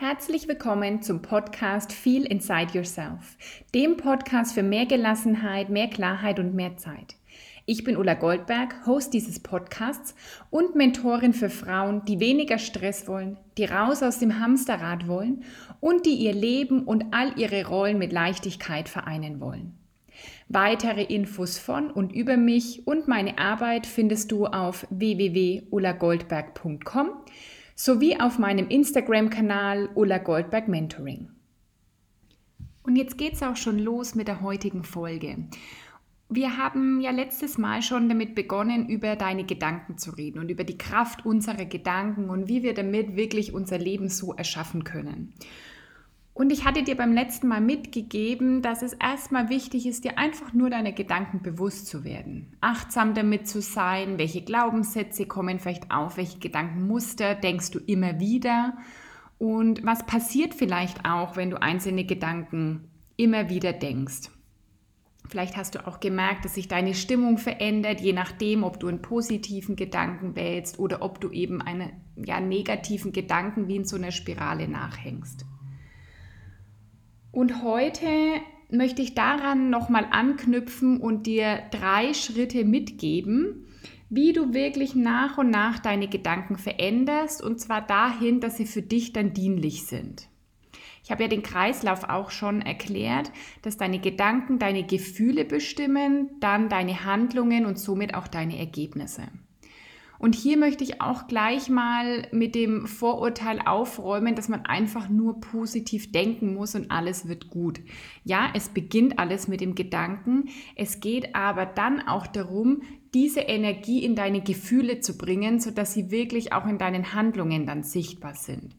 Herzlich willkommen zum Podcast Feel Inside Yourself, dem Podcast für mehr Gelassenheit, mehr Klarheit und mehr Zeit. Ich bin Ulla Goldberg, Host dieses Podcasts und Mentorin für Frauen, die weniger Stress wollen, die raus aus dem Hamsterrad wollen und die ihr Leben und all ihre Rollen mit Leichtigkeit vereinen wollen. Weitere Infos von und über mich und meine Arbeit findest du auf www.ullagoldberg.com sowie auf meinem Instagram-Kanal Ulla Goldberg Mentoring. Und jetzt geht es auch schon los mit der heutigen Folge. Wir haben ja letztes Mal schon damit begonnen, über deine Gedanken zu reden und über die Kraft unserer Gedanken und wie wir damit wirklich unser Leben so erschaffen können. Und ich hatte dir beim letzten Mal mitgegeben, dass es erstmal wichtig ist, dir einfach nur deine Gedanken bewusst zu werden. Achtsam damit zu sein, welche Glaubenssätze kommen vielleicht auf, welche Gedankenmuster denkst du immer wieder und was passiert vielleicht auch, wenn du einzelne Gedanken immer wieder denkst. Vielleicht hast du auch gemerkt, dass sich deine Stimmung verändert, je nachdem, ob du einen positiven Gedanken wählst oder ob du eben einen ja, negativen Gedanken wie in so einer Spirale nachhängst. Und heute möchte ich daran nochmal anknüpfen und dir drei Schritte mitgeben, wie du wirklich nach und nach deine Gedanken veränderst und zwar dahin, dass sie für dich dann dienlich sind. Ich habe ja den Kreislauf auch schon erklärt, dass deine Gedanken deine Gefühle bestimmen, dann deine Handlungen und somit auch deine Ergebnisse. Und hier möchte ich auch gleich mal mit dem Vorurteil aufräumen, dass man einfach nur positiv denken muss und alles wird gut. Ja, es beginnt alles mit dem Gedanken. Es geht aber dann auch darum, diese Energie in deine Gefühle zu bringen, sodass sie wirklich auch in deinen Handlungen dann sichtbar sind.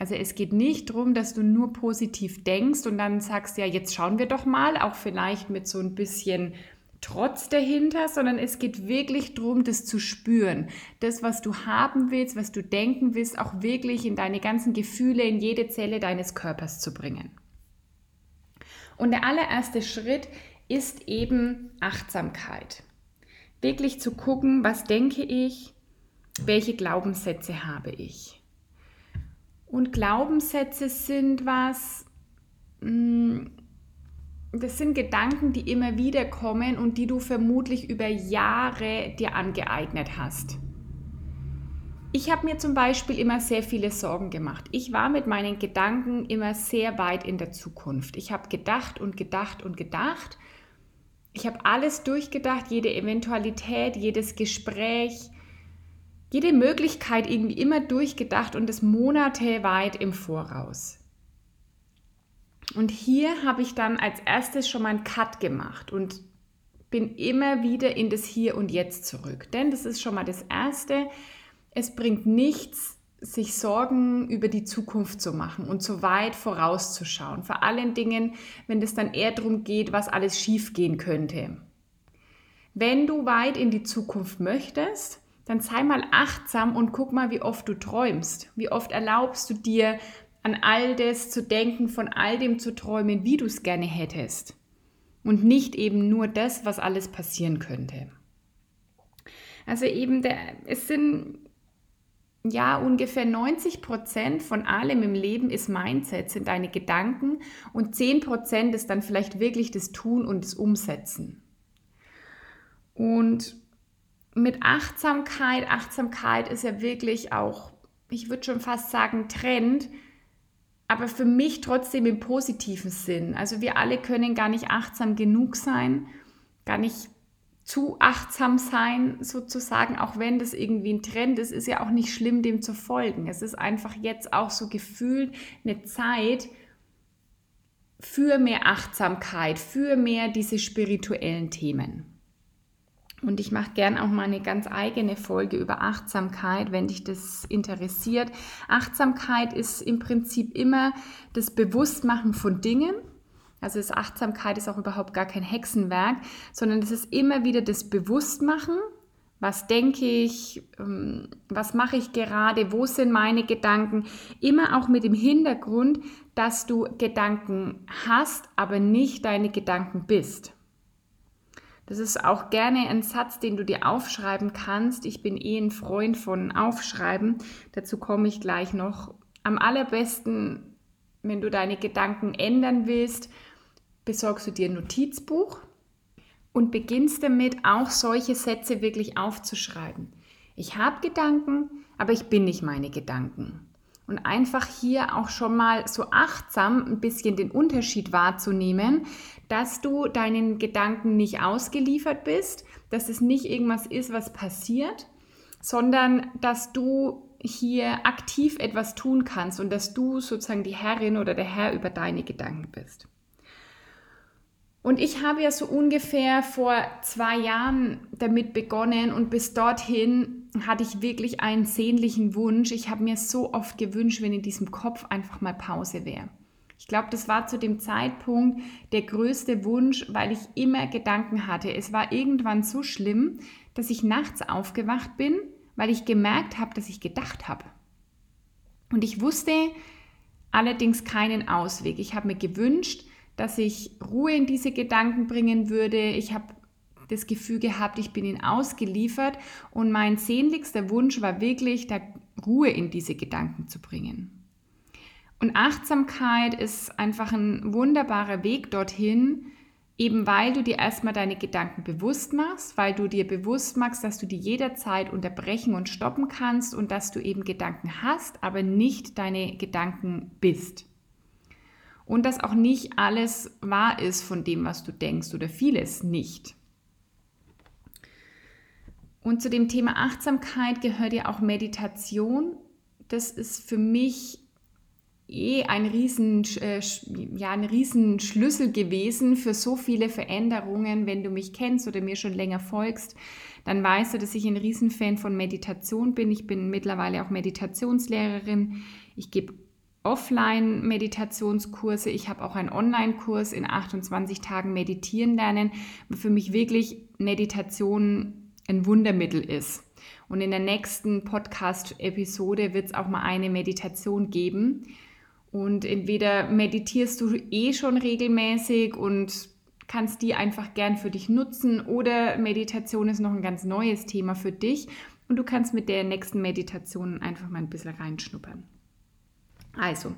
Also es geht nicht darum, dass du nur positiv denkst und dann sagst, ja, jetzt schauen wir doch mal, auch vielleicht mit so ein bisschen Trotz dahinter, sondern es geht wirklich darum, das zu spüren. Das, was du haben willst, was du denken willst, auch wirklich in deine ganzen Gefühle, in jede Zelle deines Körpers zu bringen. Und der allererste Schritt ist eben Achtsamkeit. Wirklich zu gucken, was denke ich, welche Glaubenssätze habe ich. Und Glaubenssätze sind was, mh, hm, das sind Gedanken, die immer wieder kommen und die du vermutlich über Jahre dir angeeignet hast. Ich habe mir zum Beispiel immer sehr viele Sorgen gemacht. Ich war mit meinen Gedanken immer sehr weit in der Zukunft. Ich habe gedacht und gedacht und gedacht. Ich habe alles durchgedacht, jede Eventualität, jedes Gespräch, jede Möglichkeit irgendwie immer durchgedacht und es Monate weit im Voraus. Und hier habe ich dann als erstes schon mal einen Cut gemacht und bin immer wieder in das Hier und Jetzt zurück. Denn das ist schon mal das Erste. Es bringt nichts, sich Sorgen über die Zukunft zu machen und so weit vorauszuschauen. Vor allen Dingen, wenn es dann eher darum geht, was alles schiefgehen könnte. Wenn du weit in die Zukunft möchtest, dann sei mal achtsam und guck mal, wie oft du träumst. Wie oft erlaubst du dir, an all das zu denken, von all dem zu träumen, wie du es gerne hättest. Und nicht eben nur das, was alles passieren könnte. Also eben, der, es sind ja ungefähr 90 Prozent von allem im Leben ist Mindset, sind deine Gedanken und 10 Prozent ist dann vielleicht wirklich das Tun und das Umsetzen. Und mit Achtsamkeit, Achtsamkeit ist ja wirklich auch, ich würde schon fast sagen, Trend, aber für mich trotzdem im positiven Sinn. Also wir alle können gar nicht achtsam genug sein, gar nicht zu achtsam sein, sozusagen, auch wenn das irgendwie ein Trend ist, ist ja auch nicht schlimm, dem zu folgen. Es ist einfach jetzt auch so gefühlt eine Zeit für mehr Achtsamkeit, für mehr diese spirituellen Themen. Und ich mache gern auch mal eine ganz eigene Folge über Achtsamkeit, wenn dich das interessiert. Achtsamkeit ist im Prinzip immer das Bewusstmachen von Dingen. Also das Achtsamkeit ist auch überhaupt gar kein Hexenwerk, sondern es ist immer wieder das Bewusstmachen. Was denke ich? Ähm, was mache ich gerade? Wo sind meine Gedanken? Immer auch mit dem Hintergrund, dass du Gedanken hast, aber nicht deine Gedanken bist. Das ist auch gerne ein Satz, den du dir aufschreiben kannst. Ich bin eh ein Freund von Aufschreiben. Dazu komme ich gleich noch. am allerbesten, wenn du deine Gedanken ändern willst, besorgst du dir ein Notizbuch und beginnst damit, auch solche Sätze wirklich aufzuschreiben. Ich habe Gedanken, aber ich bin nicht meine Gedanken. Und einfach hier auch schon mal so achtsam ein bisschen den Unterschied wahrzunehmen, dass du deinen Gedanken nicht ausgeliefert bist, dass es nicht irgendwas ist, was passiert, sondern dass du hier aktiv etwas tun kannst und dass du sozusagen die Herrin oder der Herr über deine Gedanken bist. Und ich habe ja so ungefähr vor zwei Jahren damit begonnen und bis dorthin hatte ich wirklich einen sehnlichen Wunsch. Ich habe mir so oft gewünscht, wenn in diesem Kopf einfach mal Pause wäre. Ich glaube, das war zu dem Zeitpunkt der größte Wunsch, weil ich immer Gedanken hatte. Es war irgendwann so schlimm, dass ich nachts aufgewacht bin, weil ich gemerkt habe, dass ich gedacht habe. Und ich wusste allerdings keinen Ausweg. Ich habe mir gewünscht, dass ich Ruhe in diese Gedanken bringen würde. Ich habe das Gefühl gehabt, ich bin ihnen ausgeliefert und mein sehnlichster Wunsch war wirklich, da Ruhe in diese Gedanken zu bringen. Und Achtsamkeit ist einfach ein wunderbarer Weg dorthin, eben weil du dir erstmal deine Gedanken bewusst machst, weil du dir bewusst machst, dass du die jederzeit unterbrechen und stoppen kannst und dass du eben Gedanken hast, aber nicht deine Gedanken bist und dass auch nicht alles wahr ist von dem, was du denkst oder vieles nicht. Und zu dem Thema Achtsamkeit gehört ja auch Meditation. Das ist für mich eh ein riesen, äh, ja, ein riesen gewesen für so viele Veränderungen. Wenn du mich kennst oder mir schon länger folgst, dann weißt du, dass ich ein Riesenfan von Meditation bin. Ich bin mittlerweile auch Meditationslehrerin. Ich gebe Offline-Meditationskurse. Ich habe auch einen Online-Kurs in 28 Tagen meditieren lernen, für mich wirklich Meditation ein Wundermittel ist. Und in der nächsten Podcast-Episode wird es auch mal eine Meditation geben. Und entweder meditierst du eh schon regelmäßig und kannst die einfach gern für dich nutzen oder Meditation ist noch ein ganz neues Thema für dich und du kannst mit der nächsten Meditation einfach mal ein bisschen reinschnuppern. Also,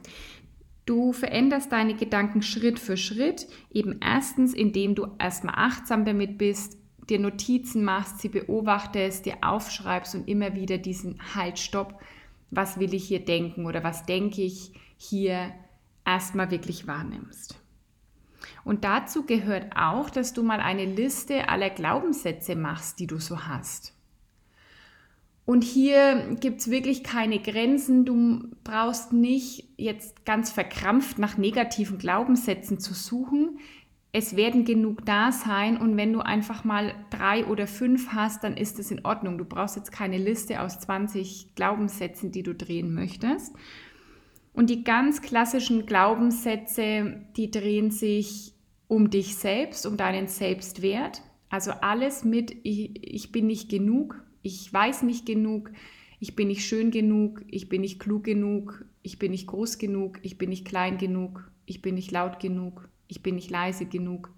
du veränderst deine Gedanken Schritt für Schritt, eben erstens, indem du erstmal achtsam damit bist, dir Notizen machst, sie beobachtest, dir aufschreibst und immer wieder diesen Halt, Stopp, was will ich hier denken oder was denke ich hier erstmal wirklich wahrnimmst. Und dazu gehört auch, dass du mal eine Liste aller Glaubenssätze machst, die du so hast. Und hier gibt es wirklich keine Grenzen. Du brauchst nicht jetzt ganz verkrampft nach negativen Glaubenssätzen zu suchen. Es werden genug da sein und wenn du einfach mal drei oder fünf hast, dann ist es in Ordnung. Du brauchst jetzt keine Liste aus 20 Glaubenssätzen, die du drehen möchtest. Und die ganz klassischen Glaubenssätze, die drehen sich um dich selbst, um deinen Selbstwert. Also alles mit, ich, ich bin nicht genug, ich weiß nicht genug, ich bin nicht schön genug, ich bin nicht klug genug, ich bin nicht groß genug, ich bin nicht klein genug, ich bin nicht laut genug, ich bin nicht leise genug,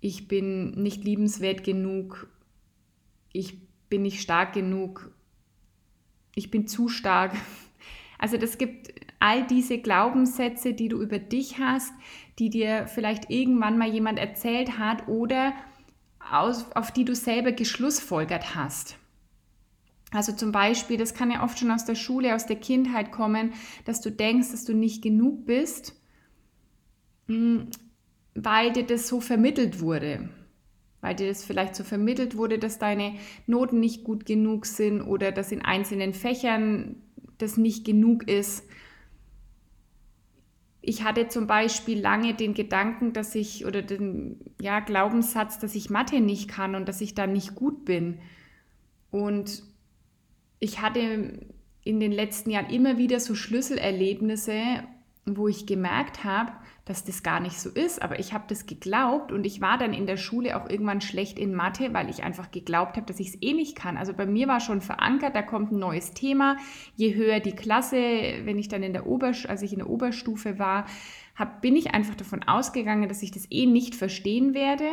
ich bin nicht liebenswert genug, ich bin nicht stark genug, ich bin zu stark. Also das gibt all diese Glaubenssätze, die du über dich hast, die dir vielleicht irgendwann mal jemand erzählt hat oder aus, auf die du selber geschlussfolgert hast. Also zum Beispiel, das kann ja oft schon aus der Schule, aus der Kindheit kommen, dass du denkst, dass du nicht genug bist, weil dir das so vermittelt wurde. Weil dir das vielleicht so vermittelt wurde, dass deine Noten nicht gut genug sind oder dass in einzelnen Fächern das nicht genug ist ich hatte zum Beispiel lange den Gedanken, dass ich oder den ja, Glaubenssatz, dass ich Mathe nicht kann und dass ich da nicht gut bin. Und ich hatte in den letzten Jahren immer wieder so Schlüsselerlebnisse, wo ich gemerkt habe, dass das gar nicht so ist, aber ich habe das geglaubt und ich war dann in der Schule auch irgendwann schlecht in Mathe, weil ich einfach geglaubt habe, dass ich es eh nicht kann. Also bei mir war schon verankert, da kommt ein neues Thema. Je höher die Klasse, wenn ich dann in der Ober, als ich in der Oberstufe war, hab, bin ich einfach davon ausgegangen, dass ich das eh nicht verstehen werde.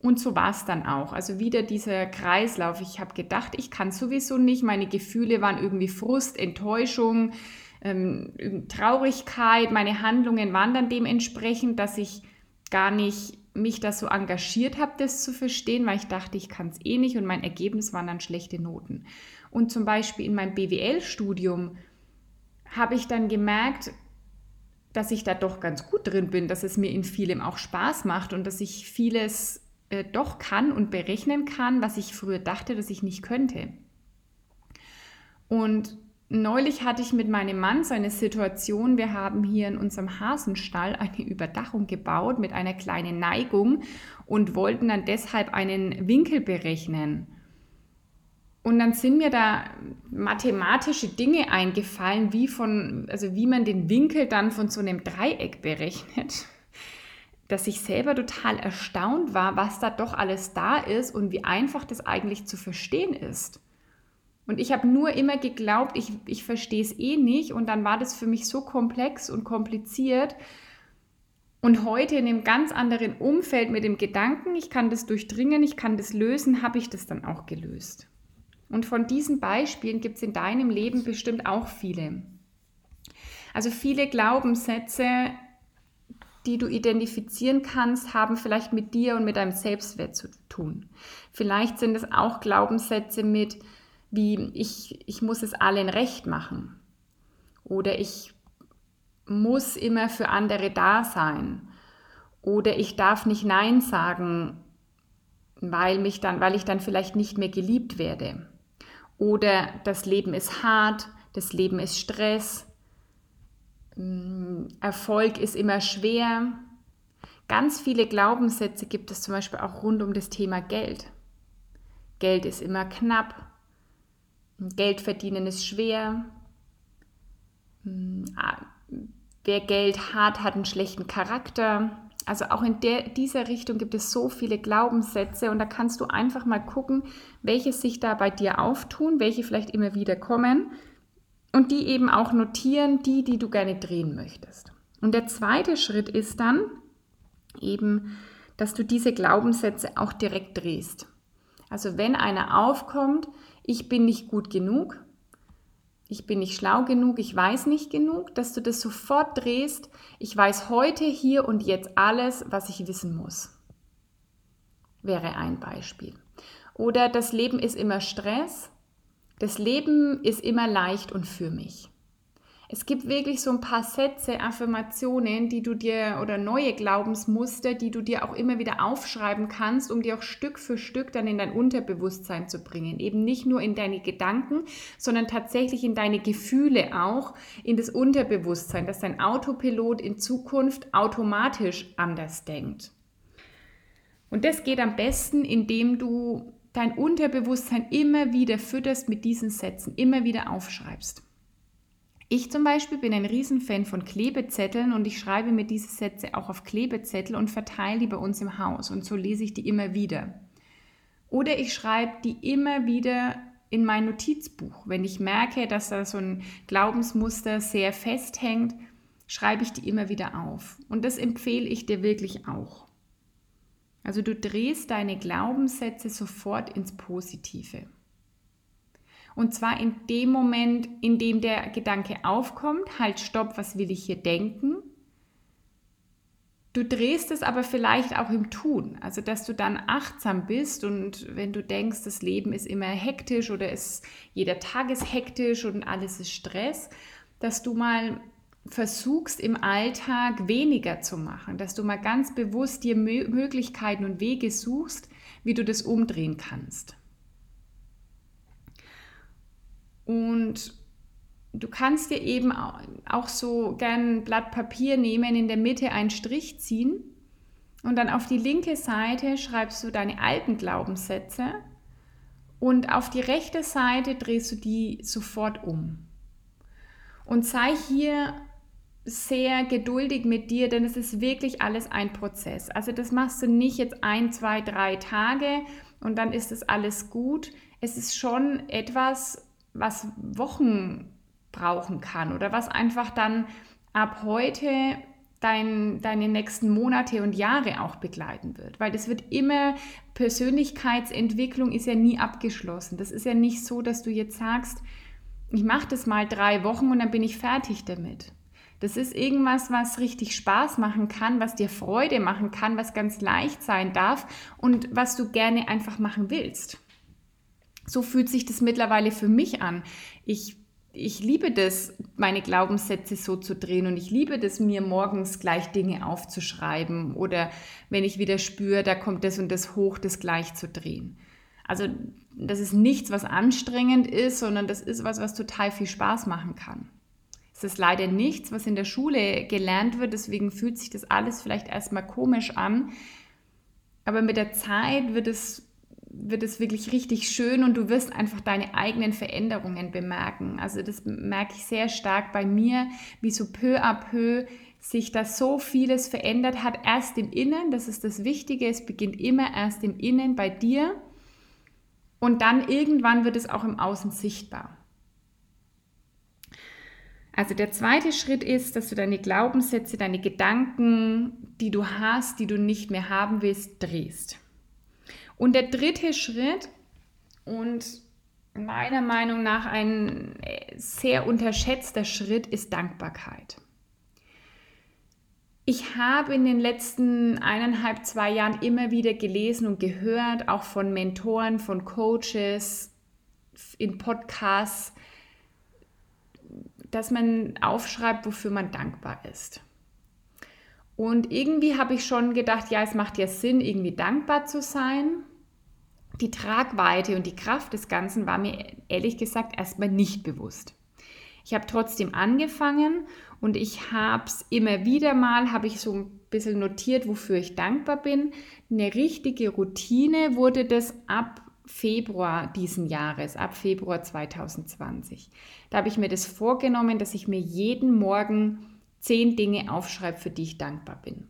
Und so war es dann auch. Also wieder dieser Kreislauf. Ich habe gedacht, ich kann sowieso nicht. Meine Gefühle waren irgendwie Frust, Enttäuschung, ähm, Traurigkeit, meine Handlungen waren dann dementsprechend, dass ich gar nicht mich da so engagiert habe, das zu verstehen, weil ich dachte, ich kann es eh nicht und mein Ergebnis waren dann schlechte Noten. Und zum Beispiel in meinem BWL-Studium habe ich dann gemerkt, dass ich da doch ganz gut drin bin, dass es mir in vielem auch Spaß macht und dass ich vieles äh, doch kann und berechnen kann, was ich früher dachte, dass ich nicht könnte. Und neulich hatte ich mit meinem Mann so eine Situation, wir haben hier in unserem Hasenstall eine Überdachung gebaut mit einer kleinen Neigung und wollten dann deshalb einen Winkel berechnen. Und dann sind mir da mathematische Dinge eingefallen, wie von, also wie man den Winkel dann von so einem Dreieck berechnet, dass ich selber total erstaunt war, was da doch alles da ist und wie einfach das eigentlich zu verstehen ist. Und ich habe nur immer geglaubt, ich, ich verstehe es eh nicht. Und dann war das für mich so komplex und kompliziert. Und heute in einem ganz anderen Umfeld mit dem Gedanken, ich kann das durchdringen, ich kann das lösen, habe ich das dann auch gelöst. Und von diesen Beispielen gibt es in deinem Leben bestimmt auch viele. Also viele Glaubenssätze, die du identifizieren kannst, haben vielleicht mit dir und mit deinem Selbstwert zu tun. Vielleicht sind es auch Glaubenssätze mit, wie ich, ich muss es allen recht machen oder ich muss immer für andere da sein oder ich darf nicht Nein sagen, weil, mich dann, weil ich dann vielleicht nicht mehr geliebt werde. Oder das Leben ist hart, das Leben ist Stress, mm, Erfolg ist immer schwer. Ganz viele Glaubenssätze gibt es zum Beispiel auch rund um das Thema Geld. Geld ist immer knapp, Geld verdienen ist schwer, ah, wer Geld hat, hat einen schlechten Charakter. Also auch in der, dieser Richtung gibt es so viele Glaubenssätze und da kannst du einfach mal gucken, welche sich da bei dir auftun, welche vielleicht immer wieder kommen und die eben auch notieren, die, die du gerne drehen möchtest. Und der zweite Schritt ist dann eben, dass du diese Glaubenssätze auch direkt drehst. Also wenn einer aufkommt, ich bin nicht gut genug, ich bin nicht schlau genug, ich weiß nicht genug, dass du das sofort drehst, ich weiß heute, hier und jetzt alles, was ich wissen muss. Wäre ein Beispiel. Oder das Leben ist immer Stress, das Leben ist immer leicht und für mich. Es gibt wirklich so ein paar Sätze, Affirmationen, die du dir oder neue Glaubensmuster, die du dir auch immer wieder aufschreiben kannst, um die auch Stück für Stück dann in dein Unterbewusstsein zu bringen. Eben nicht nur in deine Gedanken, sondern tatsächlich in deine Gefühle auch, in das Unterbewusstsein, dass dein Autopilot in Zukunft automatisch anders denkt. Und das geht am besten, indem du dein Unterbewusstsein immer wieder fütterst mit diesen Sätzen, immer wieder aufschreibst. Ich zum Beispiel bin ein Riesenfan von Klebezetteln und ich schreibe mir diese Sätze auch auf Klebezettel und verteile die bei uns im Haus und so lese ich die immer wieder. Oder ich schreibe die immer wieder in mein Notizbuch. Wenn ich merke, dass da so ein Glaubensmuster sehr festhängt, schreibe ich die immer wieder auf. Und das empfehle ich dir wirklich auch. Also du drehst deine Glaubenssätze sofort ins Positive. Und zwar in dem Moment, in dem der Gedanke aufkommt, halt stopp, was will ich hier denken? Du drehst es aber vielleicht auch im Tun, also dass du dann achtsam bist und wenn du denkst, das Leben ist immer hektisch oder ist, jeder Tag ist hektisch und alles ist Stress, dass du mal versuchst im Alltag weniger zu machen, dass du mal ganz bewusst dir Möglichkeiten und Wege suchst, wie du das umdrehen kannst. Und du kannst dir eben auch so gern ein Blatt Papier nehmen, in der Mitte einen Strich ziehen und dann auf die linke Seite schreibst du deine alten Glaubenssätze und auf die rechte Seite drehst du die sofort um. Und sei hier sehr geduldig mit dir, denn es ist wirklich alles ein Prozess. Also das machst du nicht jetzt ein, zwei, drei Tage und dann ist es alles gut. Es ist schon etwas, was Wochen brauchen kann oder was einfach dann ab heute dein, deine nächsten Monate und Jahre auch begleiten wird. Weil das wird immer, Persönlichkeitsentwicklung ist ja nie abgeschlossen. Das ist ja nicht so, dass du jetzt sagst, Ich mache das mal drei Wochen und dann bin ich fertig damit. Das ist irgendwas, was richtig Spaß machen kann, was dir Freude machen kann, was ganz leicht sein darf und was du gerne einfach machen willst. So fühlt sich das mittlerweile für mich an. Ich, ich liebe das, meine Glaubenssätze so zu drehen und ich liebe das, mir morgens gleich Dinge aufzuschreiben oder wenn ich wieder spüre, da kommt das und das hoch, das gleich zu drehen. Also das ist nichts, was anstrengend ist, sondern das ist was, was total viel Spaß machen kann. Es ist leider nichts, was in der Schule gelernt wird, deswegen fühlt sich das alles vielleicht erstmal komisch an. Aber mit der Zeit wird es, wird es wirklich richtig schön und du wirst einfach deine eigenen Veränderungen bemerken. Also das merke ich sehr stark bei mir, wie so peu à peu sich da so vieles verändert hat. Erst im Innen, das ist das Wichtige, es beginnt immer erst im Innen bei dir und dann irgendwann wird es auch im Außen sichtbar. Also der zweite Schritt ist, dass du deine Glaubenssätze, deine Gedanken, die du hast, die du nicht mehr haben willst, drehst. Und der dritte Schritt und meiner Meinung nach ein sehr unterschätzter Schritt ist Dankbarkeit. Ich habe in den letzten eineinhalb, zwei Jahren immer wieder gelesen und gehört, auch von Mentoren, von Coaches, in Podcasts, dass man aufschreibt, wofür man dankbar ist. Und irgendwie habe ich schon gedacht, ja, es macht ja Sinn, irgendwie dankbar zu sein. Die Tragweite und die Kraft des Ganzen war mir ehrlich gesagt erstmal nicht bewusst. Ich habe trotzdem angefangen und ich habe es immer wieder mal, habe ich so ein bisschen notiert, wofür ich dankbar bin. Eine richtige Routine wurde das ab Februar diesen Jahres, ab Februar 2020. Da habe ich mir das vorgenommen, dass ich mir jeden Morgen zehn Dinge aufschreibe, für die ich dankbar bin.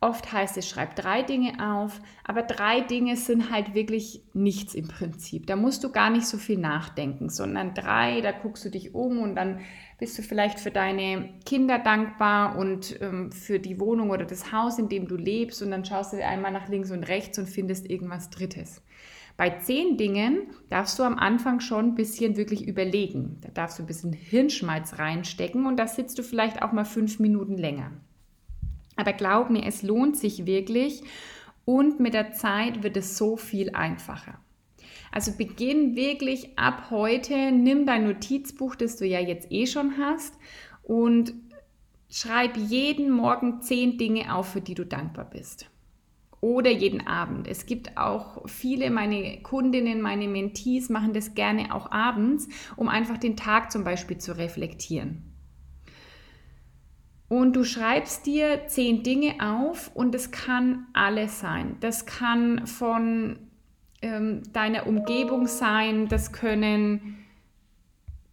Oft heißt es, schreib drei Dinge auf, aber drei Dinge sind halt wirklich nichts im Prinzip. Da musst du gar nicht so viel nachdenken, sondern drei, da guckst du dich um und dann bist du vielleicht für deine Kinder dankbar und ähm, für die Wohnung oder das Haus, in dem du lebst und dann schaust du einmal nach links und rechts und findest irgendwas Drittes. Bei zehn Dingen darfst du am Anfang schon ein bisschen wirklich überlegen. Da darfst du ein bisschen Hirnschmalz reinstecken und da sitzt du vielleicht auch mal fünf Minuten länger. Aber glaub mir, es lohnt sich wirklich und mit der Zeit wird es so viel einfacher. Also beginn wirklich ab heute, nimm dein Notizbuch, das du ja jetzt eh schon hast und schreib jeden Morgen zehn Dinge auf, für die du dankbar bist oder jeden Abend. Es gibt auch viele, meine Kundinnen, meine Mentees machen das gerne auch abends, um einfach den Tag zum Beispiel zu reflektieren. Und du schreibst dir zehn Dinge auf und es kann alles sein. Das kann von ähm, deiner Umgebung sein, das können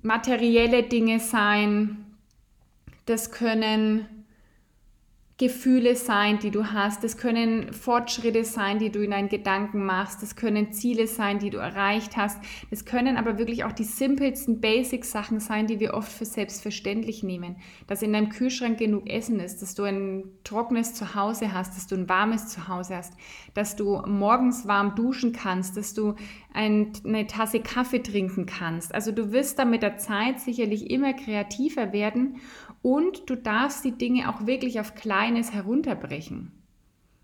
materielle Dinge sein, das können Gefühle sein, die du hast. Das können Fortschritte sein, die du in deinen Gedanken machst. Das können Ziele sein, die du erreicht hast. Das können aber wirklich auch die simpelsten Basic-Sachen sein, die wir oft für selbstverständlich nehmen. Dass in deinem Kühlschrank genug Essen ist, dass du ein trockenes Zuhause hast, dass du ein warmes Zuhause hast, dass du morgens warm duschen kannst, dass du eine Tasse Kaffee trinken kannst. Also du wirst da mit der Zeit sicherlich immer kreativer werden und du darfst die Dinge auch wirklich auf Kleines herunterbrechen.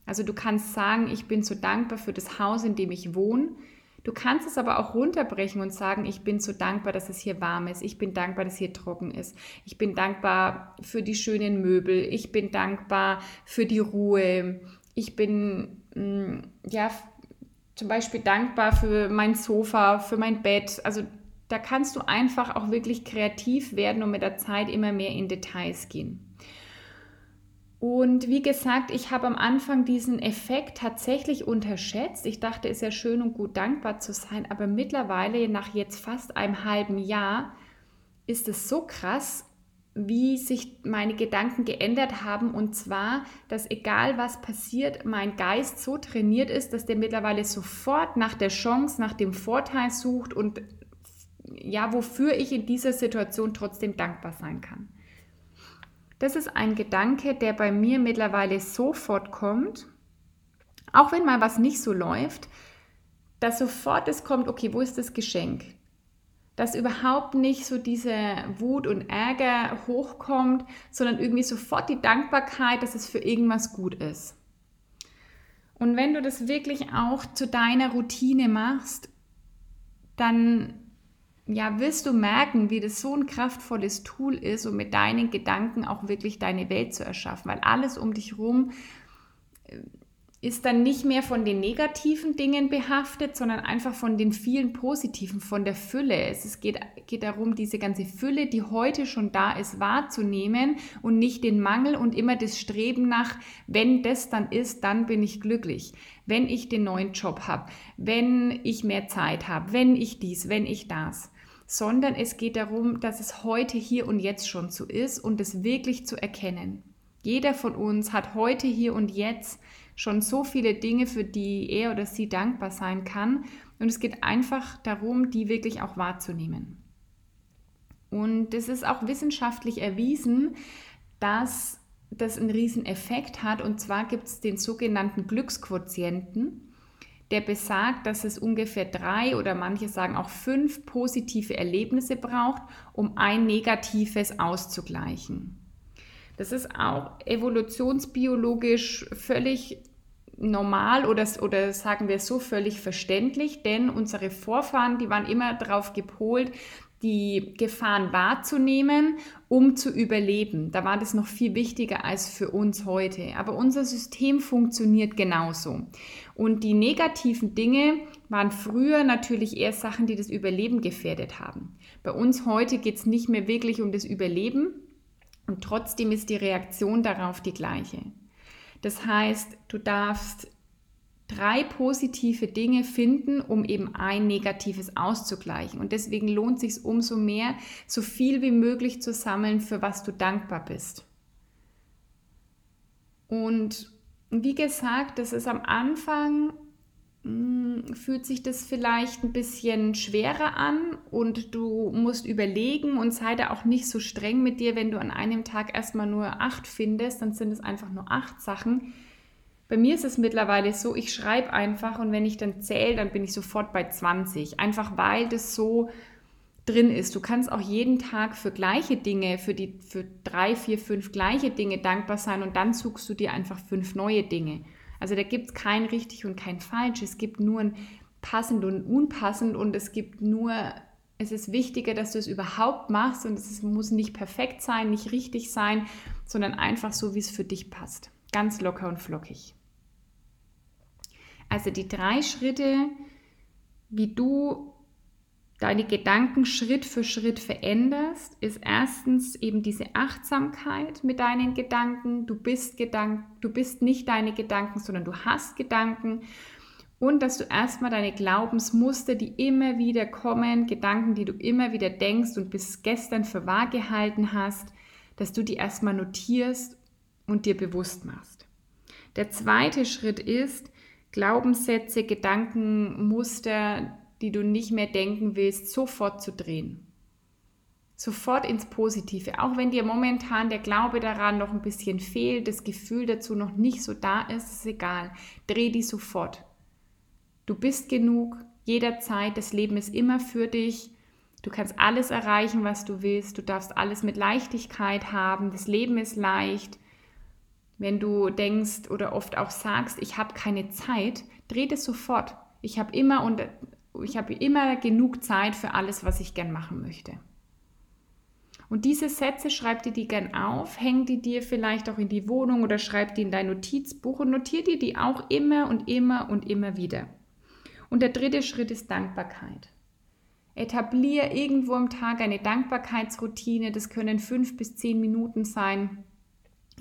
Also du kannst sagen, ich bin so dankbar für das Haus, in dem ich wohne. Du kannst es aber auch runterbrechen und sagen, ich bin so dankbar, dass es hier warm ist. Ich bin dankbar, dass hier trocken ist. Ich bin dankbar für die schönen Möbel. Ich bin dankbar für die Ruhe. Ich bin mm, ja zum Beispiel dankbar für mein Sofa, für mein Bett. Also da kannst du einfach auch wirklich kreativ werden und mit der Zeit immer mehr in Details gehen. Und wie gesagt, ich habe am Anfang diesen Effekt tatsächlich unterschätzt. Ich dachte, es ist ja schön und gut dankbar zu sein, aber mittlerweile, nach jetzt fast einem halben Jahr, ist es so krass, wie sich meine Gedanken geändert haben. Und zwar, dass egal was passiert, mein Geist so trainiert ist, dass der mittlerweile sofort nach der Chance, nach dem Vorteil sucht und ja, wofür ich in dieser Situation trotzdem dankbar sein kann. Das ist ein Gedanke, der bei mir mittlerweile sofort kommt, auch wenn mal was nicht so läuft, dass sofort es kommt, okay, wo ist das Geschenk? dass überhaupt nicht so diese Wut und Ärger hochkommt, sondern irgendwie sofort die Dankbarkeit, dass es für irgendwas gut ist. Und wenn du das wirklich auch zu deiner Routine machst, dann ja, wirst du merken, wie das so ein kraftvolles Tool ist, um mit deinen Gedanken auch wirklich deine Welt zu erschaffen, weil alles um dich herum äh, ist dann nicht mehr von den negativen Dingen behaftet, sondern einfach von den vielen positiven, von der Fülle. Es geht, geht darum, diese ganze Fülle, die heute schon da ist, wahrzunehmen und nicht den Mangel und immer das Streben nach, wenn das dann ist, dann bin ich glücklich. Wenn ich den neuen Job habe, wenn ich mehr Zeit habe, wenn ich dies, wenn ich das. Sondern es geht darum, dass es heute, hier und jetzt schon so ist und es wirklich zu erkennen. Jeder von uns hat heute, hier und jetzt schon so viele Dinge, für die er oder sie dankbar sein kann. Und es geht einfach darum, die wirklich auch wahrzunehmen. Und es ist auch wissenschaftlich erwiesen, dass das einen riesen Effekt hat. Und zwar gibt es den sogenannten Glücksquotienten, der besagt, dass es ungefähr drei oder manche sagen auch fünf positive Erlebnisse braucht, um ein negatives auszugleichen. Das ist auch evolutionsbiologisch völlig normal oder, oder sagen wir so völlig verständlich, denn unsere Vorfahren, die waren immer darauf gepolt, die Gefahren wahrzunehmen, um zu überleben. Da war das noch viel wichtiger als für uns heute. Aber unser System funktioniert genauso. Und die negativen Dinge waren früher natürlich eher Sachen, die das Überleben gefährdet haben. Bei uns heute geht es nicht mehr wirklich um das Überleben und trotzdem ist die Reaktion darauf die gleiche. Das heißt, du darfst drei positive Dinge finden, um eben ein negatives auszugleichen. Und deswegen lohnt sich umso mehr, so viel wie möglich zu sammeln, für was du dankbar bist. Und wie gesagt, das ist am Anfang hm, fühlt sich das vielleicht ein bisschen schwerer an und du musst überlegen und sei da auch nicht so streng mit dir, wenn du an einem Tag erstmal nur acht findest, dann sind es einfach nur acht Sachen. Bei mir ist es mittlerweile so, ich schreibe einfach und wenn ich dann zähle, dann bin ich sofort bei 20. Einfach weil das so drin ist. Du kannst auch jeden Tag für gleiche Dinge, für die für drei, vier, fünf gleiche Dinge dankbar sein und dann suchst du dir einfach fünf neue Dinge. Also da gibt es kein richtig und kein falsch. Es gibt nur ein passend und unpassend und es gibt nur, es ist wichtiger, dass du es überhaupt machst und es muss nicht perfekt sein, nicht richtig sein, sondern einfach so, wie es für dich passt. Ganz locker und flockig. Also die drei Schritte, wie du deine Gedanken Schritt für Schritt veränderst, ist erstens eben diese Achtsamkeit mit deinen Gedanken. Du bist Gedanken, du bist nicht deine Gedanken, sondern du hast Gedanken. Und dass du erstmal deine Glaubensmuster, die immer wieder kommen, Gedanken, die du immer wieder denkst und bis gestern für wahr gehalten hast, dass du die erstmal notierst und dir bewusst machst. Der zweite Schritt ist, Glaubenssätze, Gedankenmuster, die du nicht mehr denken willst, sofort zu drehen. Sofort ins Positive. Auch wenn dir momentan der Glaube daran noch ein bisschen fehlt, das Gefühl dazu noch nicht so da ist, ist egal. Dreh die sofort. Du bist genug, jederzeit. Das Leben ist immer für dich. Du kannst alles erreichen, was du willst. Du darfst alles mit Leichtigkeit haben. Das Leben ist leicht. Wenn du denkst oder oft auch sagst, ich habe keine Zeit, dreh das sofort. Ich habe immer und ich habe immer genug Zeit für alles, was ich gern machen möchte. Und diese Sätze schreib dir die gern auf, häng die dir vielleicht auch in die Wohnung oder schreib die in dein Notizbuch und notier dir die auch immer und immer und immer wieder. Und der dritte Schritt ist Dankbarkeit. Etablier irgendwo am Tag eine Dankbarkeitsroutine. Das können fünf bis zehn Minuten sein,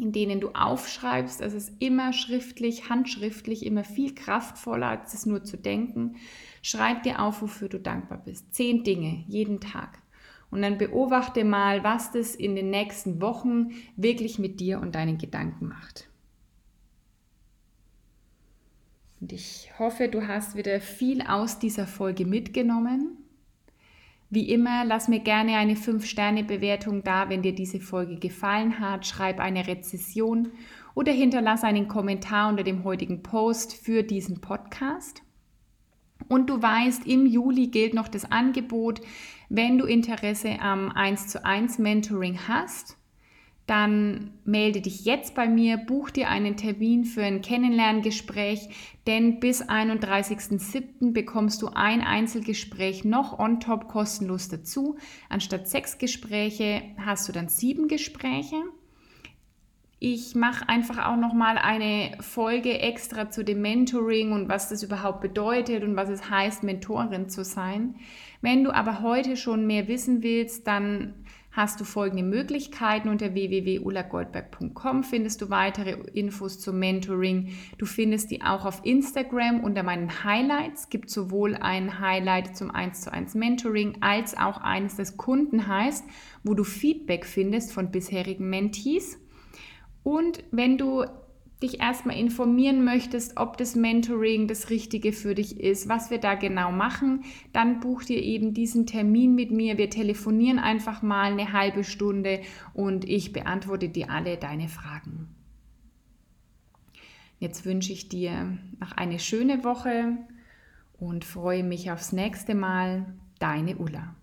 in denen du aufschreibst. Es ist immer schriftlich, handschriftlich, immer viel kraftvoller, als es nur zu denken. Schreib dir auf, wofür du dankbar bist. Zehn Dinge jeden Tag. Und dann beobachte mal, was das in den nächsten Wochen wirklich mit dir und deinen Gedanken macht. Und ich hoffe, du hast wieder viel aus dieser Folge mitgenommen. Wie immer, lass mir gerne eine 5-Sterne-Bewertung da, wenn dir diese Folge gefallen hat. Schreib eine Rezession oder hinterlass einen Kommentar unter dem heutigen Post für diesen Podcast. Und du weißt, im Juli gilt noch das Angebot, wenn du Interesse am 1 zu 1 Mentoring hast, dann melde dich jetzt bei mir, buch dir einen Termin für ein Kennenlerngespräch, denn bis 31.07. bekommst du ein Einzelgespräch noch on top kostenlos dazu. Anstatt sechs Gespräche hast du dann sieben Gespräche. Ich mache einfach auch noch mal eine Folge extra zu dem Mentoring und was das überhaupt bedeutet und was es heißt, Mentorin zu sein. Wenn du aber heute schon mehr wissen willst, dann hast du folgende Möglichkeiten. Unter www.ulagoldberg.com findest du weitere Infos zum Mentoring. Du findest die auch auf Instagram unter meinen Highlights. Gibt sowohl ein Highlight zum 1 zu 1 Mentoring als auch eines, das Kunden heißt, wo du Feedback findest von bisherigen Mentees. Und wenn du dich erstmal informieren möchtest, ob das Mentoring das Richtige für dich ist, was wir da genau machen, dann buch dir eben diesen Termin mit mir. Wir telefonieren einfach mal eine halbe Stunde und ich beantworte dir alle deine Fragen. Jetzt wünsche ich dir noch eine schöne Woche und freue mich aufs nächste Mal. Deine Ulla.